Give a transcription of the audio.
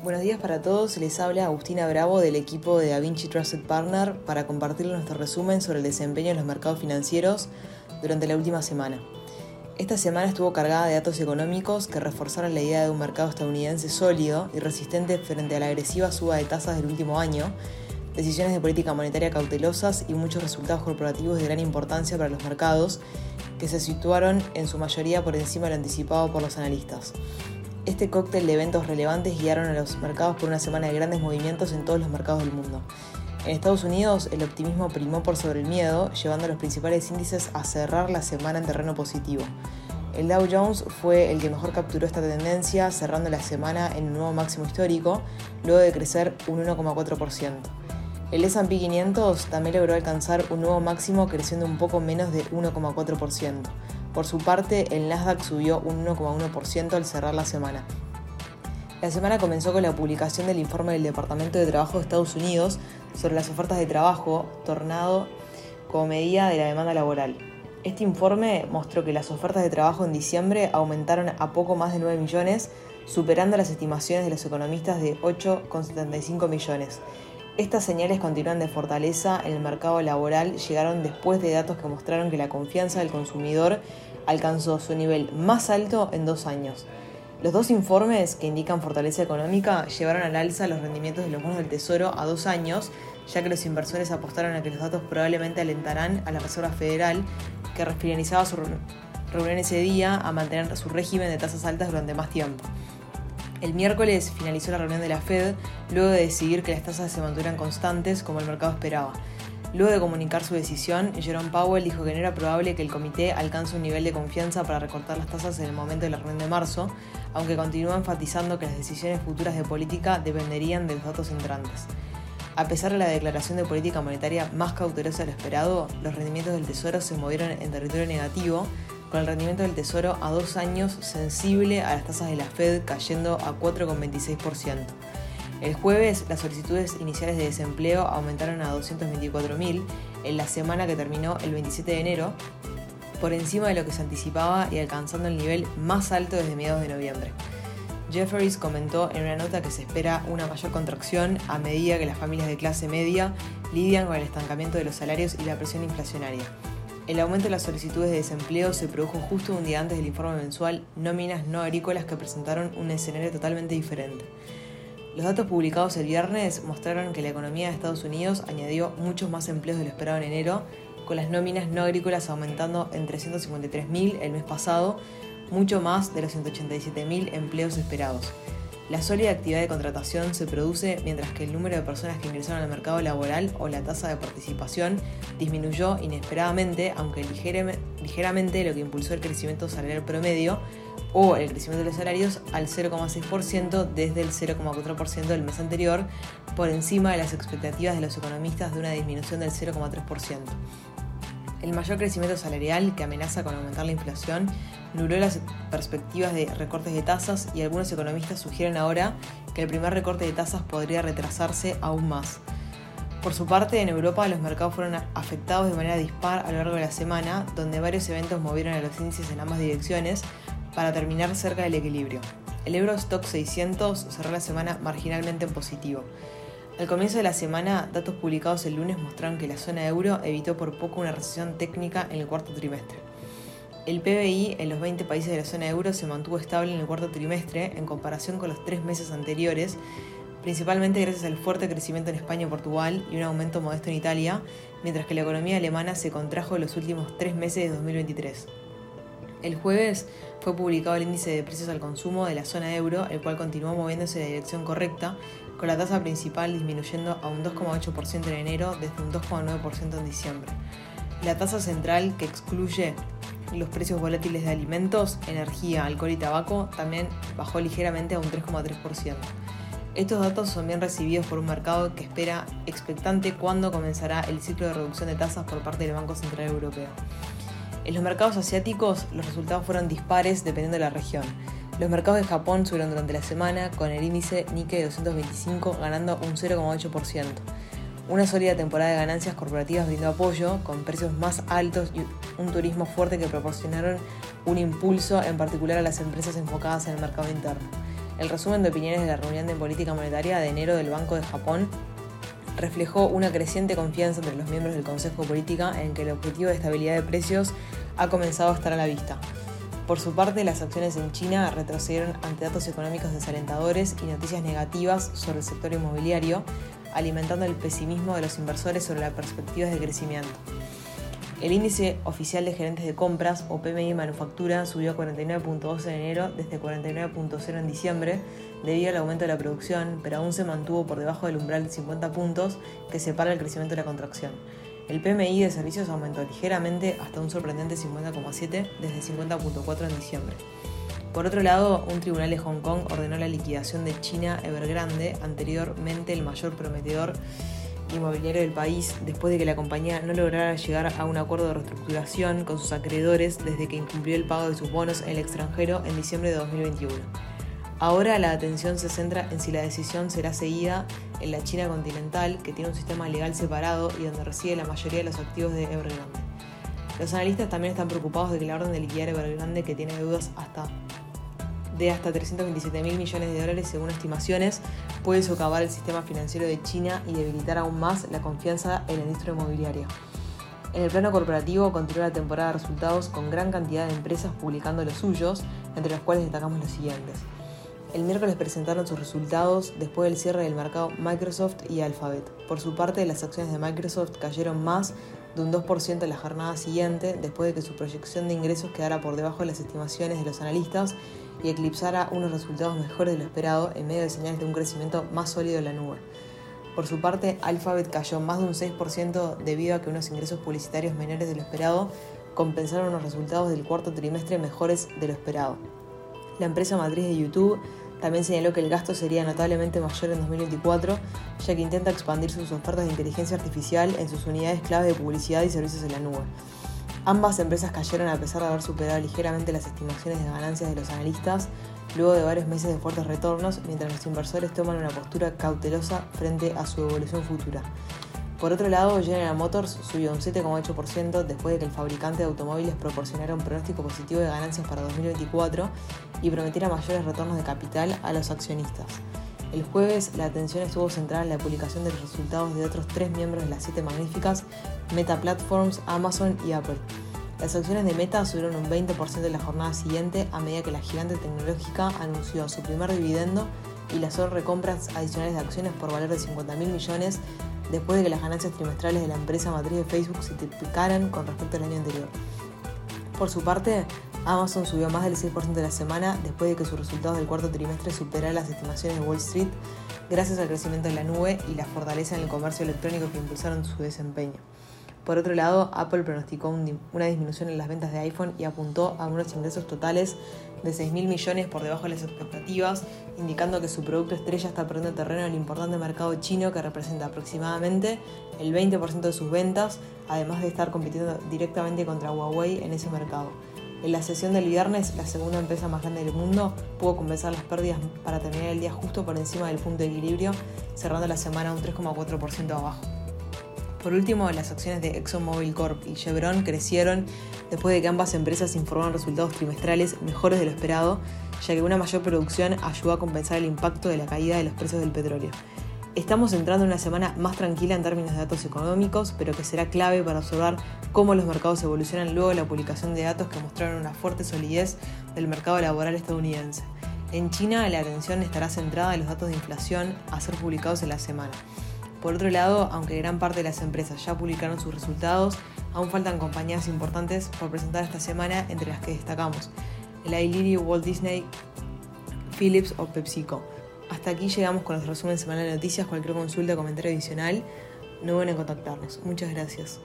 Buenos días para todos, les habla Agustina Bravo del equipo de DaVinci Trusted Partner para compartir nuestro resumen sobre el desempeño en los mercados financieros durante la última semana. Esta semana estuvo cargada de datos económicos que reforzaron la idea de un mercado estadounidense sólido y resistente frente a la agresiva suba de tasas del último año, decisiones de política monetaria cautelosas y muchos resultados corporativos de gran importancia para los mercados que se situaron en su mayoría por encima de lo anticipado por los analistas. Este cóctel de eventos relevantes guiaron a los mercados por una semana de grandes movimientos en todos los mercados del mundo. En Estados Unidos, el optimismo primó por sobre el miedo, llevando a los principales índices a cerrar la semana en terreno positivo. El Dow Jones fue el que mejor capturó esta tendencia, cerrando la semana en un nuevo máximo histórico, luego de crecer un 1,4%. El S&P 500 también logró alcanzar un nuevo máximo creciendo un poco menos de 1,4%. Por su parte, el Nasdaq subió un 1,1% al cerrar la semana. La semana comenzó con la publicación del informe del Departamento de Trabajo de Estados Unidos sobre las ofertas de trabajo, tornado como medida de la demanda laboral. Este informe mostró que las ofertas de trabajo en diciembre aumentaron a poco más de 9 millones, superando las estimaciones de los economistas de 8,75 millones. Estas señales continúan de fortaleza en el mercado laboral llegaron después de datos que mostraron que la confianza del consumidor alcanzó su nivel más alto en dos años. Los dos informes que indican fortaleza económica llevaron al alza los rendimientos de los bonos del Tesoro a dos años, ya que los inversores apostaron a que los datos probablemente alentarán a la Reserva Federal, que finalizaba su reunión ese día, a mantener su régimen de tasas altas durante más tiempo. El miércoles finalizó la reunión de la Fed luego de decidir que las tasas se mantuvieran constantes como el mercado esperaba. Luego de comunicar su decisión, Jerome Powell dijo que no era probable que el comité alcance un nivel de confianza para recortar las tasas en el momento de la reunión de marzo, aunque continuó enfatizando que las decisiones futuras de política dependerían de los datos entrantes. A pesar de la declaración de política monetaria más cautelosa de lo esperado, los rendimientos del Tesoro se movieron en territorio negativo, con el rendimiento del Tesoro a dos años sensible a las tasas de la Fed cayendo a 4,26%. El jueves, las solicitudes iniciales de desempleo aumentaron a 224.000 en la semana que terminó el 27 de enero, por encima de lo que se anticipaba y alcanzando el nivel más alto desde mediados de noviembre. Jefferies comentó en una nota que se espera una mayor contracción a medida que las familias de clase media lidian con el estancamiento de los salarios y la presión inflacionaria. El aumento de las solicitudes de desempleo se produjo justo un día antes del informe mensual Nóminas no agrícolas que presentaron un escenario totalmente diferente. Los datos publicados el viernes mostraron que la economía de Estados Unidos añadió muchos más empleos de lo esperado en enero, con las nóminas no agrícolas aumentando en 353.000 el mes pasado, mucho más de los 187.000 empleos esperados. La sólida actividad de contratación se produce mientras que el número de personas que ingresaron al mercado laboral o la tasa de participación disminuyó inesperadamente, aunque ligeramente lo que impulsó el crecimiento salarial promedio o el crecimiento de los salarios al 0,6% desde el 0,4% del mes anterior, por encima de las expectativas de los economistas de una disminución del 0,3%. El mayor crecimiento salarial, que amenaza con aumentar la inflación, nubló las perspectivas de recortes de tasas y algunos economistas sugieren ahora que el primer recorte de tasas podría retrasarse aún más. Por su parte, en Europa los mercados fueron afectados de manera dispar a lo largo de la semana, donde varios eventos movieron a los índices en ambas direcciones para terminar cerca del equilibrio. El Eurostock 600 cerró la semana marginalmente en positivo. Al comienzo de la semana, datos publicados el lunes mostraron que la zona euro evitó por poco una recesión técnica en el cuarto trimestre. El PBI en los 20 países de la zona euro se mantuvo estable en el cuarto trimestre en comparación con los tres meses anteriores, principalmente gracias al fuerte crecimiento en España y Portugal y un aumento modesto en Italia, mientras que la economía alemana se contrajo en los últimos tres meses de 2023. El jueves fue publicado el índice de precios al consumo de la zona euro, el cual continuó moviéndose en la dirección correcta, con la tasa principal disminuyendo a un 2,8% en enero desde un 2,9% en diciembre. La tasa central, que excluye los precios volátiles de alimentos, energía, alcohol y tabaco, también bajó ligeramente a un 3,3%. Estos datos son bien recibidos por un mercado que espera expectante cuándo comenzará el ciclo de reducción de tasas por parte del Banco Central Europeo. En los mercados asiáticos los resultados fueron dispares dependiendo de la región. Los mercados de Japón subieron durante la semana con el índice Nikkei 225 ganando un 0,8%. Una sólida temporada de ganancias corporativas brindó apoyo, con precios más altos y un turismo fuerte que proporcionaron un impulso en particular a las empresas enfocadas en el mercado interno. El resumen de opiniones de la reunión de política monetaria de enero del Banco de Japón reflejó una creciente confianza entre los miembros del Consejo de Política en que el objetivo de estabilidad de precios ha comenzado a estar a la vista. Por su parte, las acciones en China retrocedieron ante datos económicos desalentadores y noticias negativas sobre el sector inmobiliario, alimentando el pesimismo de los inversores sobre las perspectivas de crecimiento. El índice oficial de gerentes de compras, o PMI Manufactura, subió a 49.2 en enero desde 49.0 en diciembre, debido al aumento de la producción, pero aún se mantuvo por debajo del umbral de 50 puntos que separa el crecimiento de la contracción. El PMI de servicios aumentó ligeramente hasta un sorprendente 50,7 desde 50.4 en diciembre. Por otro lado, un tribunal de Hong Kong ordenó la liquidación de China Evergrande, anteriormente el mayor prometedor inmobiliario del país, después de que la compañía no lograra llegar a un acuerdo de reestructuración con sus acreedores desde que incumplió el pago de sus bonos en el extranjero en diciembre de 2021. Ahora la atención se centra en si la decisión será seguida en la China continental, que tiene un sistema legal separado y donde reside la mayoría de los activos de Evergrande. Los analistas también están preocupados de que la orden de liquidar Evergrande, que tiene deudas hasta de hasta 327 mil millones de dólares según estimaciones, puede socavar el sistema financiero de China y debilitar aún más la confianza en la industria inmobiliaria. En el plano corporativo continúa la temporada de resultados con gran cantidad de empresas publicando los suyos, entre los cuales destacamos los siguientes. El miércoles presentaron sus resultados después del cierre del mercado Microsoft y Alphabet. Por su parte, las acciones de Microsoft cayeron más de un 2% en la jornada siguiente, después de que su proyección de ingresos quedara por debajo de las estimaciones de los analistas y eclipsara unos resultados mejores de lo esperado en medio de señales de un crecimiento más sólido en la nube. Por su parte, Alphabet cayó más de un 6% debido a que unos ingresos publicitarios menores de lo esperado compensaron unos resultados del cuarto trimestre mejores de lo esperado. La empresa matriz de YouTube también señaló que el gasto sería notablemente mayor en 2024, ya que intenta expandir sus ofertas de inteligencia artificial en sus unidades clave de publicidad y servicios en la nube. Ambas empresas cayeron a pesar de haber superado ligeramente las estimaciones de ganancias de los analistas luego de varios meses de fuertes retornos, mientras los inversores toman una postura cautelosa frente a su evolución futura. Por otro lado, General Motors subió un 7,8% después de que el fabricante de automóviles proporcionara un pronóstico positivo de ganancias para 2024 y prometiera mayores retornos de capital a los accionistas. El jueves la atención estuvo centrada en la publicación de los resultados de otros tres miembros de las siete magníficas, Meta Platforms, Amazon y Apple. Las acciones de Meta subieron un 20% en la jornada siguiente a medida que la gigante tecnológica anunció su primer dividendo y las recompras adicionales de acciones por valor de 50 mil millones después de que las ganancias trimestrales de la empresa matriz de Facebook se triplicaran con respecto al año anterior. Por su parte, Amazon subió más del 6% de la semana después de que sus resultados del cuarto trimestre superaran las estimaciones de Wall Street gracias al crecimiento de la nube y la fortaleza en el comercio electrónico que impulsaron su desempeño. Por otro lado, Apple pronosticó una disminución en las ventas de iPhone y apuntó a unos ingresos totales de 6.000 millones por debajo de las expectativas, indicando que su producto estrella está perdiendo terreno en el importante mercado chino que representa aproximadamente el 20% de sus ventas, además de estar compitiendo directamente contra Huawei en ese mercado. En la sesión del viernes, la segunda empresa más grande del mundo pudo compensar las pérdidas para terminar el día justo por encima del punto de equilibrio, cerrando la semana un 3,4% abajo. Por último, las acciones de ExxonMobil Corp y Chevron crecieron después de que ambas empresas informaron resultados trimestrales mejores de lo esperado, ya que una mayor producción ayudó a compensar el impacto de la caída de los precios del petróleo. Estamos entrando en una semana más tranquila en términos de datos económicos, pero que será clave para observar cómo los mercados evolucionan luego de la publicación de datos que mostraron una fuerte solidez del mercado laboral estadounidense. En China, la atención estará centrada en los datos de inflación a ser publicados en la semana. Por otro lado, aunque gran parte de las empresas ya publicaron sus resultados, aún faltan compañías importantes por presentar esta semana, entre las que destacamos el Lilly, Walt Disney, Philips o PepsiCo. Hasta aquí llegamos con nuestro resumen semanal de noticias. Cualquier consulta o comentario adicional, no deben en contactarnos. Muchas gracias.